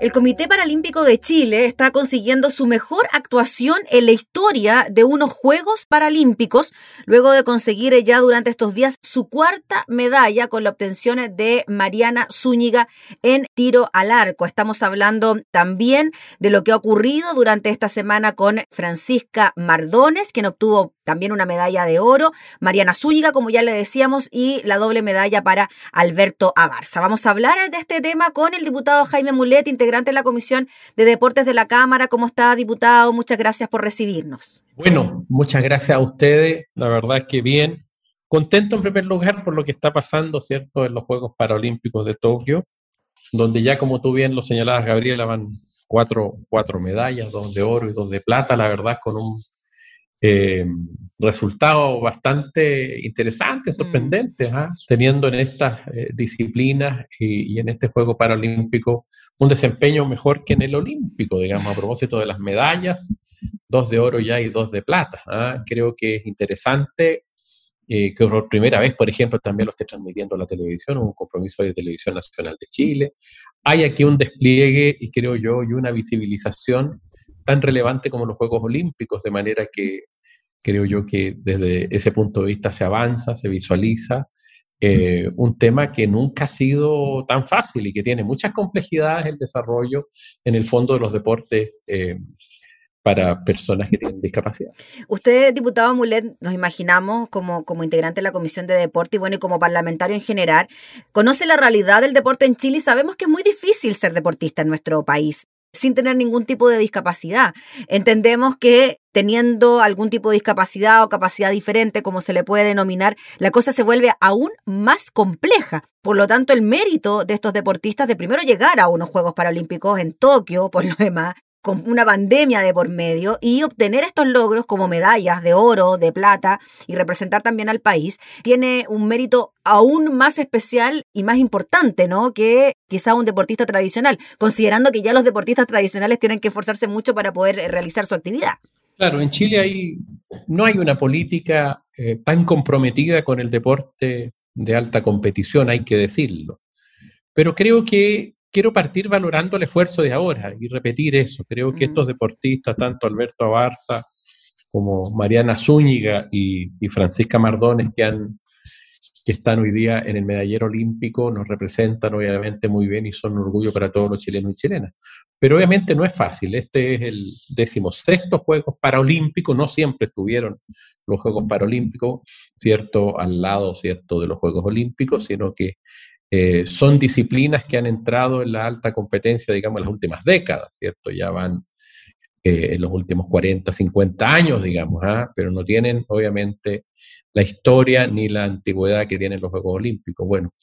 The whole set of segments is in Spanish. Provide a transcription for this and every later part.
El Comité Paralímpico de Chile está consiguiendo su mejor actuación en la historia de unos Juegos Paralímpicos, luego de conseguir ya durante estos días su cuarta medalla con la obtención de Mariana Zúñiga en tiro al arco. Estamos hablando también de lo que ha ocurrido durante esta semana con Francisca Mardones, quien obtuvo también una medalla de oro, Mariana Zúñiga, como ya le decíamos, y la doble medalla para Alberto Agarza. Vamos a hablar de este tema con el diputado Jaime Mulet, integrante de la Comisión de Deportes de la Cámara. ¿Cómo está, diputado? Muchas gracias por recibirnos. Bueno, muchas gracias a ustedes. La verdad es que bien. Contento en primer lugar por lo que está pasando, ¿cierto?, en los Juegos Paralímpicos de Tokio, donde ya como tú bien lo señalabas, Gabriela, van cuatro, cuatro medallas, dos de oro y dos de plata, la verdad, con un eh, resultados bastante interesantes, mm. sorprentes, ¿ah? teniendo en estas eh, disciplinas y, en este Juego Paralímpico un desempeño mejor que en el Olímpico, digamos, a propósito de las medallas, dos de oro ya y dos de plata. ¿ah? Creo que es interesante eh, que por primera vez, por ejemplo, también lo esté transmitiendo la televisión, un compromiso de Televisión Nacional de Chile. Hay aquí un despliegue, y creo yo, y una visibilización tan relevante como los Juegos Olímpicos, de manera que creo yo que desde ese punto de vista se avanza, se visualiza eh, un tema que nunca ha sido tan fácil y que tiene muchas complejidades el desarrollo en el fondo de los deportes. Eh, para personas que tienen discapacidad. Usted, diputado Mulet, nos imaginamos como, como integrante de la Comisión de Deporte y bueno, y como parlamentario en general, conoce la realidad del deporte en Chile y sabemos que es muy difícil ser deportista en nuestro país sin tener ningún tipo de discapacidad. Entendemos que teniendo algún tipo de discapacidad o capacidad diferente, como se le puede denominar, la cosa se vuelve aún más compleja. Por lo tanto, el mérito de estos deportistas de primero llegar a unos Juegos Paralímpicos en Tokio, por lo demás, con una pandemia de por medio y obtener estos logros como medallas de oro, de plata y representar también al país, tiene un mérito aún más especial y más importante, ¿no? Que quizá un deportista tradicional, considerando que ya los deportistas tradicionales tienen que esforzarse mucho para poder eh, realizar su actividad. Claro, en Chile no hay una política eh, tan comprometida con el deporte de alta competición, hay que decirlo. Pero creo que quiero partir valorando el esfuerzo de ahora y repetir eso. Creo que estos deportistas, tanto Alberto Abarza como Mariana Zúñiga y, Francisca Mardones, que, han, que están hoy día en el medallero olímpico, nos representan obviamente muy bien y son un orgullo para todos los chilenos y chilenas. Pero obviamente no es fácil. Este es el decimosexto Juegos Paralímpicos, no siempre estuvieron los Juegos Paralímpicos, ¿cierto? Al lado, ¿cierto? De los Juegos Olímpicos, sino que eh, son disciplinas que han entrado en la alta competencia, digamos, en las últimas décadas, ¿cierto? Ya van eh, en los últimos 40, 50 años, digamos, ¿ah? pero no tienen, obviamente, la historia ni la antigüedad que tienen los Juegos Olímpicos. Bueno,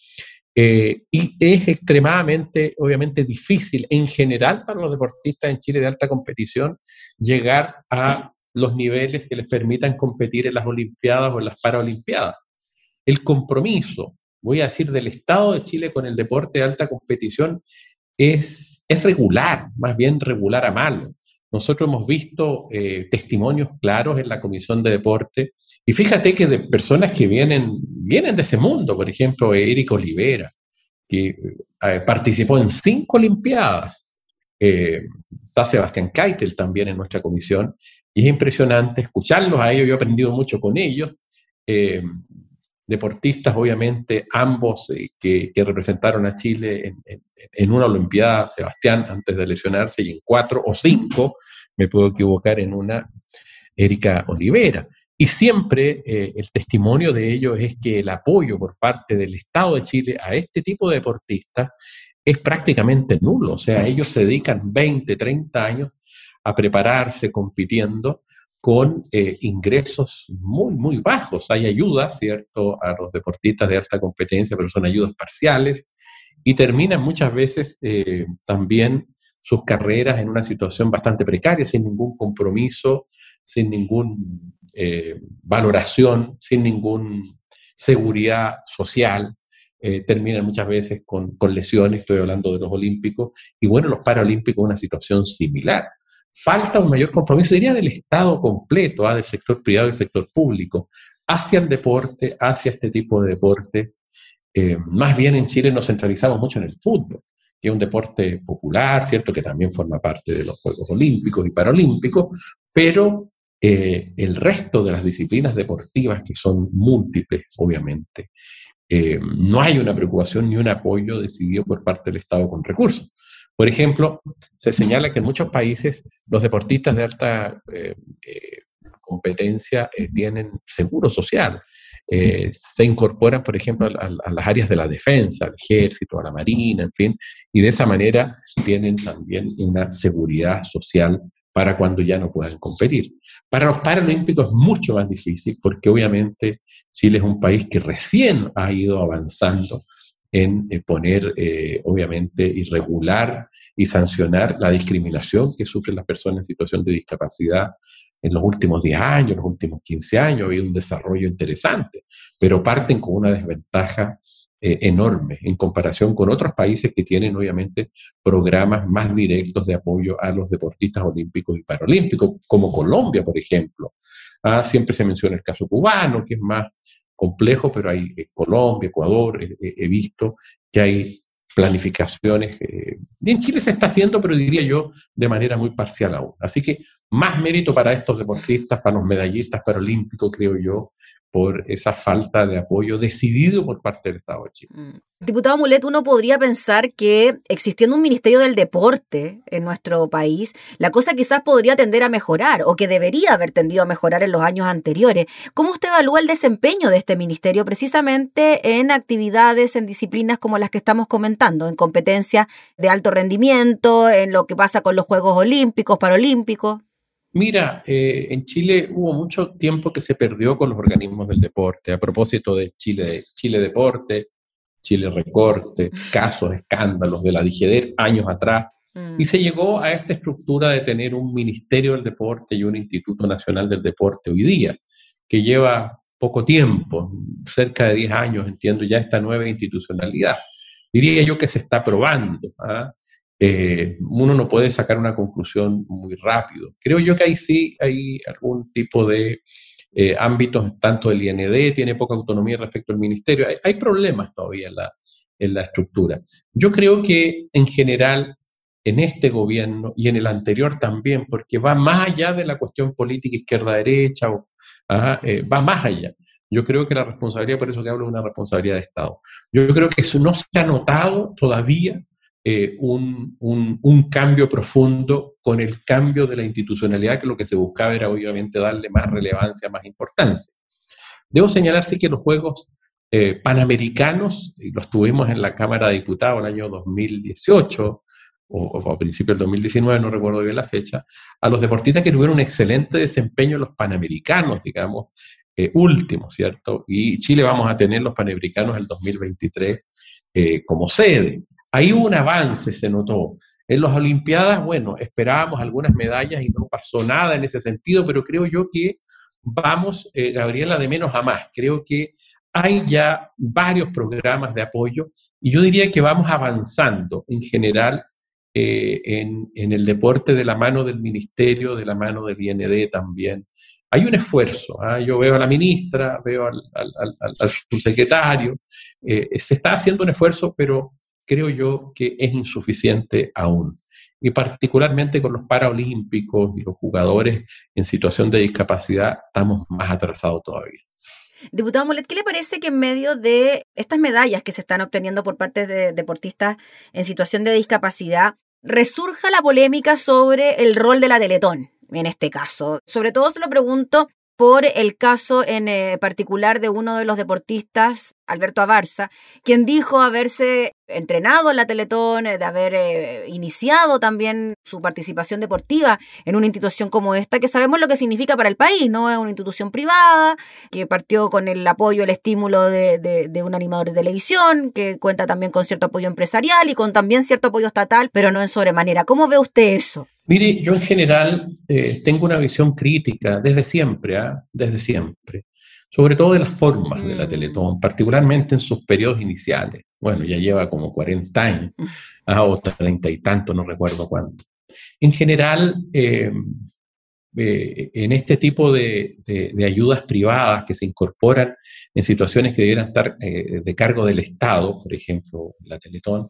eh, y es extremadamente, obviamente, difícil en general para los deportistas en Chile de alta competición llegar a los niveles que les permitan competir en las Olimpiadas o en las Paralimpiadas. El compromiso, voy a decir, del Estado de Chile con el deporte de alta competición es, es regular, más bien regular a malo. Nosotros hemos visto eh, testimonios claros en la Comisión de Deporte y fíjate que de personas que vienen, vienen de ese mundo, por ejemplo, Eric Olivera, que eh, participó en cinco Olimpiadas, eh, está Sebastián Keitel también en nuestra comisión, y es impresionante escucharlos a ellos, yo he aprendido mucho con ellos, deportistas, obviamente, ambos eh, que, representaron a Chile en, una Olimpiada, Sebastián, antes de lesionarse, y en cuatro o cinco, me puedo equivocar en una, Erika Olivera. Y siempre eh, el testimonio de ellos es que el apoyo por parte del Estado de Chile a este tipo de deportistas es prácticamente nulo. O sea, ellos se dedican 20, 30 años a prepararse compitiendo con eh, ingresos muy, muy bajos. Hay ayudas, ¿cierto?, a los deportistas de alta competencia, pero son ayudas parciales y terminan muchas veces eh, también sus carreras en una situación bastante precaria, sin ningún compromiso, sin ninguna eh, valoración, sin ninguna seguridad social. terminan muchas veces con, con lesiones, estoy hablando de los olímpicos, y bueno, los paralímpicos una situación similar falta un mayor compromiso, diría, del Estado completo, ¿ah? del sector privado y del sector público, hacia el deporte, hacia este tipo de deportes. Eh, más bien en Chile nos centralizamos mucho en el fútbol, que es un deporte popular, ¿cierto? Que también forma parte de los Juegos Olímpicos y Paralímpicos, pero eh, el resto de las disciplinas deportivas, que son múltiples, obviamente, eh, no hay una preocupación ni un apoyo decidido por parte del Estado con recursos. Por ejemplo, se señala que en muchos países los deportistas de alta eh, competencia tienen seguro social. se incorporan, por ejemplo, a, a, las áreas de la defensa, al ejército, a la marina, en fin, y de esa manera tienen también una seguridad social para cuando ya no puedan competir. Para los Paralímpicos es mucho más difícil porque obviamente Chile es un país que recién ha ido avanzando en eh, poner, eh, obviamente, y regular y sancionar la discriminación que sufren las personas en situación de discapacidad en los últimos 10 años, los últimos 15 años, ha habido un desarrollo interesante, pero parten con una desventaja eh, enorme en comparación con otros países que tienen obviamente programas más directos de apoyo a los deportistas olímpicos y paralímpicos, como Colombia, por ejemplo. Ah, siempre se menciona el caso cubano, que es más complejo, pero hay eh, Colombia, Ecuador, he visto que hay planificaciones. Eh, en Chile se está haciendo, pero diría yo, de manera muy parcial aún. Así que más mérito para estos deportistas, para los medallistas paralímpicos, creo yo, por esa falta de apoyo decidido por parte del Estado de Chile. Mm. Diputado Mulet, uno podría pensar que existiendo un Ministerio del Deporte en nuestro país, la cosa quizás podría tender a mejorar o que debería haber tendido a mejorar en los años anteriores. ¿Cómo usted evalúa el desempeño de este ministerio precisamente en actividades, en disciplinas como las que estamos comentando, en competencias de alto rendimiento, en lo que pasa con los Juegos Olímpicos, Paralímpicos? Mira, eh, en Chile hubo mucho tiempo que se perdió con los organismos del deporte. A propósito de Chile, Chile Deporte, Chile Recorte, casos, escándalos de la DGD años atrás. Y mm. se llegó a esta estructura de tener un Ministerio del Deporte y un Instituto Nacional del Deporte hoy día, que lleva poco tiempo, cerca de 10 años, entiendo ya esta nueva institucionalidad. Diría yo que se está probando. ¿ah? Eh, uno no puede sacar una conclusión muy rápido. Creo yo que ahí sí hay algún tipo de eh, ámbitos, tanto el IND tiene poca autonomía respecto al ministerio, hay, problemas todavía en la, en la estructura. Yo creo que en general en este gobierno y en el anterior también, porque va más allá de la cuestión política izquierda-derecha, eh, va más allá. Yo creo que la responsabilidad, por eso que hablo de una responsabilidad de Estado. Yo creo que eso no se ha notado todavía eh, un, un, cambio profundo con el cambio de la institucionalidad, que lo que se buscaba era obviamente darle más relevancia, más importancia. Debo señalar, sí, que los Juegos eh, Panamericanos, los tuvimos en la Cámara de Diputados el año 2018, o, a principios del 2019, no recuerdo bien la fecha, a los deportistas que tuvieron un excelente desempeño los Panamericanos, digamos, eh, últimos, ¿cierto? Y Chile vamos a tener los Panamericanos el 2023 como sede. Ahí hubo un avance, se notó. En las Olimpiadas, bueno, esperábamos algunas medallas y no pasó nada en ese sentido, pero creo yo que vamos, eh, Gabriela, de menos a más. Creo que hay ya varios programas de apoyo y yo diría que vamos avanzando en general eh, en, el deporte de la mano del ministerio, de la mano del IND también. Hay un esfuerzo, ¿ah? yo veo a la ministra, veo al, subsecretario, eh, se está haciendo un esfuerzo, pero creo yo que es insuficiente aún. Y particularmente con los paraolímpicos y los jugadores en situación de discapacidad, estamos más atrasados todavía. Diputado Molet, ¿qué le parece que en medio de estas medallas que se están obteniendo por parte de deportistas en situación de discapacidad, resurja la polémica sobre el rol de la Teletón en este caso? Sobre todo se lo pregunto por el caso en eh, particular de uno de los deportistas, Alberto Abarza, quien dijo haberse entrenado en la Teletón, de haber eh, iniciado también su participación deportiva en una institución como esta, que sabemos lo que significa para el país, ¿no? Es una institución privada, que partió con el apoyo, el estímulo de, de, un animador de televisión, que cuenta también con cierto apoyo empresarial y con también cierto apoyo estatal, pero no en sobremanera. ¿Cómo ve usted eso? Mire, yo en general eh, tengo una visión crítica desde siempre, ¿ah? desde siempre sobre todo de las formas de la mm. Teletón, particularmente en sus periodos iniciales. Bueno, ya lleva como 40 años, ah, o 30 y tanto, no recuerdo cuánto. en general, eh, eh, en este tipo de, ayudas privadas que se incorporan en situaciones que debieran estar de cargo del Estado, por ejemplo, la Teletón,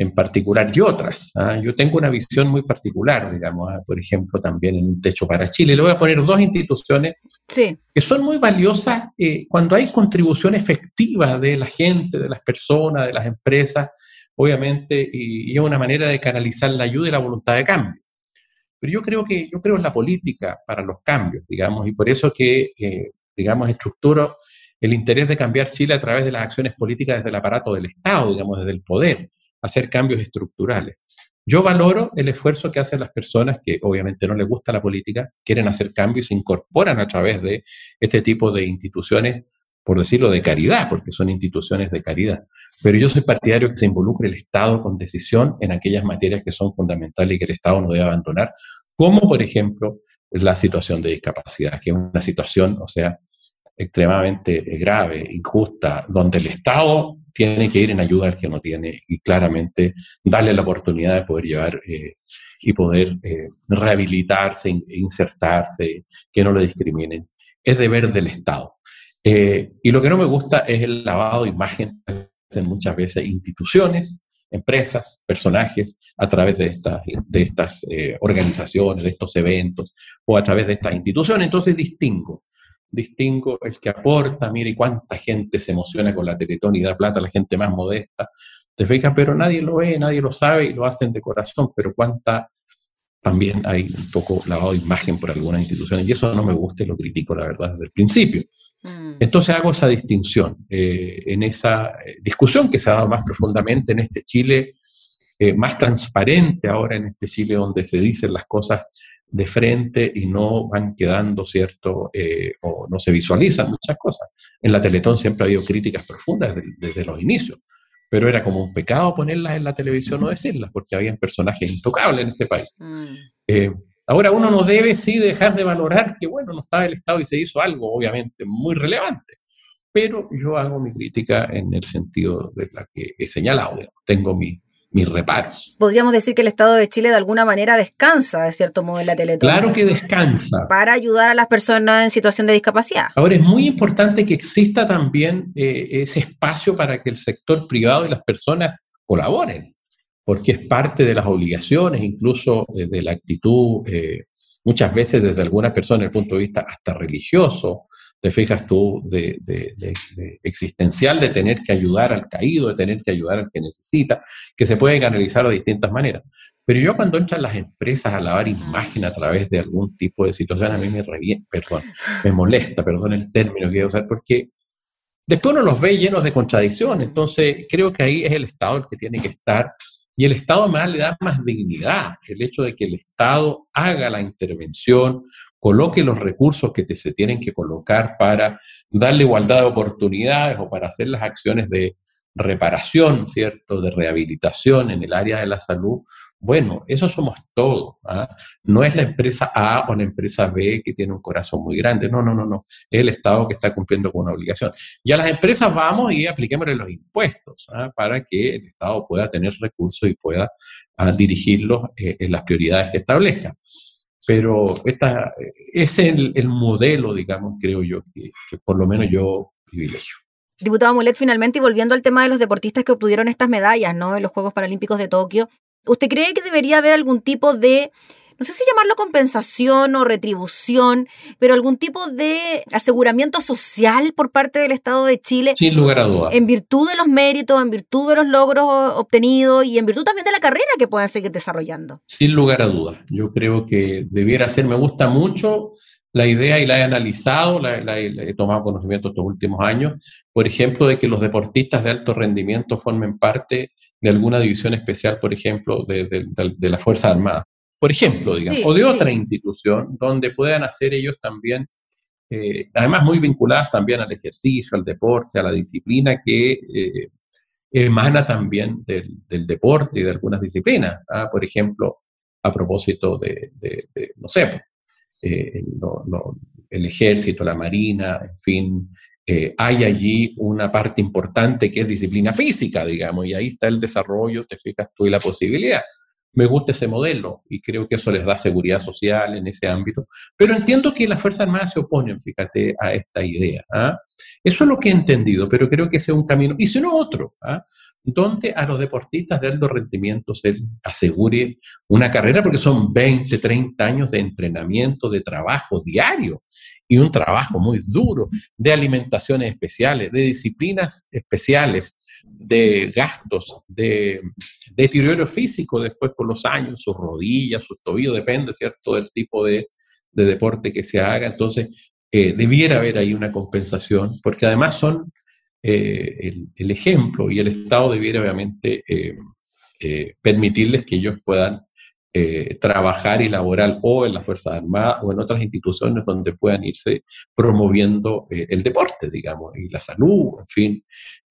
en particular y otras. ¿ah? Yo tengo una visión muy particular, digamos, ¿ah? por ejemplo, también en un techo para Chile. Le voy a poner dos instituciones que son muy valiosas eh, cuando hay contribución efectiva de la gente, de las personas, de las empresas, obviamente, y, es una manera de canalizar la ayuda y la voluntad de cambio. Pero yo creo que yo creo en la política para los cambios, digamos, y por eso que, eh, digamos, estructuro el interés de cambiar Chile a través de las acciones políticas desde el aparato del Estado, digamos, desde el poder hacer cambios estructurales. Yo valoro el esfuerzo que hacen las personas que obviamente no les gusta la política, quieren hacer cambios y se incorporan a través de este tipo de instituciones, por decirlo, de caridad, porque son instituciones de caridad. Pero yo soy partidario que se involucre el Estado con decisión en aquellas materias que son fundamentales y que el Estado no debe abandonar, como por ejemplo la situación de discapacidad, que es una situación, o sea, extremadamente grave, injusta, donde el Estado tiene que ir en ayuda al que no tiene y claramente darle la oportunidad de poder llevar eh, y poder eh, rehabilitarse, insertarse, que no le discriminen. Es deber del Estado. Eh, y lo que no me gusta es el lavado de imagen que hacen muchas veces instituciones, empresas, personajes, a través de de estas organizaciones, de estos eventos o a través de estas instituciones. Entonces distingo distingo el que aporta, mire cuánta gente se emociona con la Teletón y da plata a la gente más modesta, te fijas, pero nadie lo ve, nadie lo sabe y lo hacen de corazón, pero cuánta también hay un poco lavado de imagen por algunas instituciones y eso no me gusta y lo critico, la verdad, desde el principio. Mm. Entonces hago esa distinción eh, en esa eh, discusión que se ha dado más profundamente en este Chile, eh, más transparente ahora en este Chile donde se dicen las cosas de frente y no van quedando, ¿cierto? Eh, o no se visualizan muchas cosas. En la Teletón siempre ha habido críticas profundas desde, los inicios, pero era como un pecado ponerlas en la televisión o decirlas, porque habían personajes intocables en este país. Mm. Eh, ahora uno no debe, sí, dejar de valorar que, bueno, no estaba el Estado y se hizo algo, obviamente, muy relevante. Pero yo hago mi crítica en el sentido de la que he señalado. Tengo mi, mis reparos. Podríamos decir que el Estado de Chile de alguna manera descansa, de cierto modo, en la Teletón. Claro que descansa. Para ayudar a las personas en situación de discapacidad. Ahora, es muy importante que exista también eh, ese espacio para que el sector privado y las personas colaboren, porque es parte de las obligaciones, incluso eh, de la actitud, eh, muchas veces desde algunas personas, desde el punto de vista hasta religioso, te fijas tú, de, existencial de tener que ayudar al caído, de tener que ayudar al que necesita, que se puede canalizar de distintas maneras. Pero yo cuando entran las empresas a lavar imagen a través de algún tipo de situación, a mí me revienta, perdón, me molesta, perdón el término que voy a usar, porque después uno los ve llenos de contradicciones. Entonces, creo que ahí es el Estado el que tiene que estar y el Estado más le da más dignidad, el hecho de que el Estado haga la intervención, coloque los recursos que se tienen que colocar para darle igualdad de oportunidades o para hacer las acciones de reparación, ¿cierto?, de rehabilitación en el área de la salud, bueno, eso somos todos. ¿ah? No es la empresa A o la empresa B que tiene un corazón muy grande. No, no, no, no. Es el Estado que está cumpliendo con una obligación. Y a las empresas vamos y apliquémosle los impuestos ¿ah? para que el Estado pueda tener recursos y pueda ah, dirigirlos eh, en las prioridades que establezca. Pero esta, es el, modelo, digamos, creo yo, que, por lo menos yo privilegio. Diputado Mulet, finalmente, y volviendo al tema de los deportistas que obtuvieron estas medallas, ¿no? En los Juegos Paralímpicos de Tokio, ¿Usted cree que debería haber algún tipo de, no sé si llamarlo compensación o retribución, pero algún tipo de aseguramiento social por parte del Estado de Chile? Sin lugar a dudas. En virtud de los méritos, en virtud de los logros obtenidos y en virtud también de la carrera que puedan seguir desarrollando. Sin lugar a dudas. Yo creo que debiera ser, me gusta mucho la idea y la he analizado, la, he tomado conocimiento estos últimos años, por ejemplo, de que los deportistas de alto rendimiento formen parte de alguna división especial, por ejemplo, de, la Fuerza Armada, por ejemplo, digamos, o de otra institución donde puedan hacer ellos también, eh, además muy vinculadas también al ejercicio, al deporte, a la disciplina que eh, emana también del, deporte y de algunas disciplinas. ¿ah? Por ejemplo, a propósito de, no sé, eh, el ejército, la marina, en fin, eh, hay allí una parte importante que es disciplina física, digamos, y ahí está el desarrollo, te fijas tú, y la posibilidad. me gusta ese modelo y creo que eso les da seguridad social en ese ámbito. Pero entiendo que las Fuerzas Armadas se oponen, fíjate, a esta idea. ¿ah? Eso es lo que he entendido, pero creo que ese es un camino, y si no otro, ¿ah? Donde a los deportistas de alto rendimiento se asegure una carrera, porque son 20, 30 años de entrenamiento, de trabajo diario y un trabajo muy duro, de alimentaciones especiales, de disciplinas especiales, de gastos, de, deterioro físico después por los años, sus rodillas, sus tobillos, depende, ¿cierto?, del tipo de, deporte que se haga. Entonces, eh, debiera haber ahí una compensación, porque además son eh, el, ejemplo y el Estado debiera obviamente eh, permitirles que ellos puedan trabajar y laborar o en las Fuerzas Armadas o en otras instituciones donde puedan irse promoviendo el deporte, digamos, y la salud, en fin,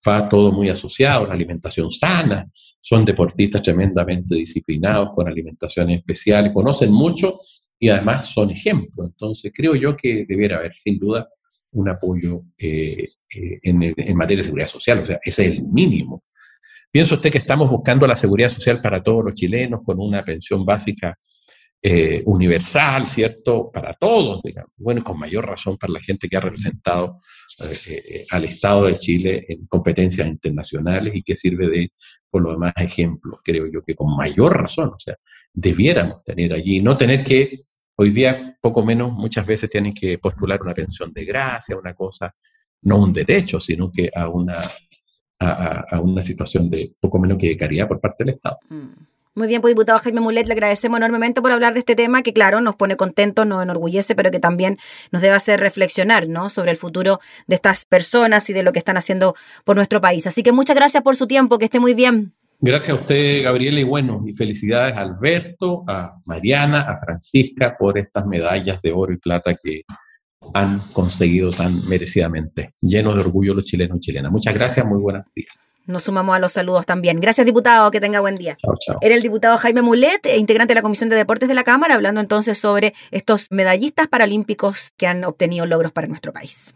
va todo muy asociado, la alimentación sana, son deportistas tremendamente disciplinados, con alimentaciones especiales, conocen mucho y además son ejemplos. Entonces creo yo que debiera haber sin duda un apoyo eh, eh, en, materia de seguridad social, o sea, ese es el mínimo. Piensa usted que estamos buscando la seguridad social para todos los chilenos con una pensión básica eh, universal, ¿cierto? Para todos, digamos. Bueno, con mayor razón para la gente que ha representado al Estado de Chile en competencias internacionales y que sirve de, por lo demás, ejemplo. Creo yo que con mayor razón, o sea, debiéramos tener allí, no tener que, hoy día, poco menos, muchas veces tienen que postular una pensión de gracia, una cosa, no un derecho, sino que a una, a, una situación de poco menos que de caridad por parte del Estado. Mm. Muy bien, pues diputado Jaime Mulet, le agradecemos enormemente por hablar de este tema que, claro, nos pone contentos, nos enorgullece, pero que también nos debe hacer reflexionar ¿no? sobre el futuro de estas personas y de lo que están haciendo por nuestro país. Así que muchas gracias por su tiempo, que esté muy bien. Gracias a usted, Gabriela, y bueno, y felicidades a Alberto, a Mariana, a Francisca por estas medallas de oro y plata que han conseguido tan merecidamente. Llenos de orgullo los chilenos y chilenas. Muchas gracias, muy buenos días. Nos sumamos a los saludos también. Gracias, diputado. Que tenga buen día. Chao, chao. Era el diputado Jaime Mulet, integrante de la Comisión de Deportes de la Cámara, hablando entonces sobre estos medallistas paralímpicos que han obtenido logros para nuestro país.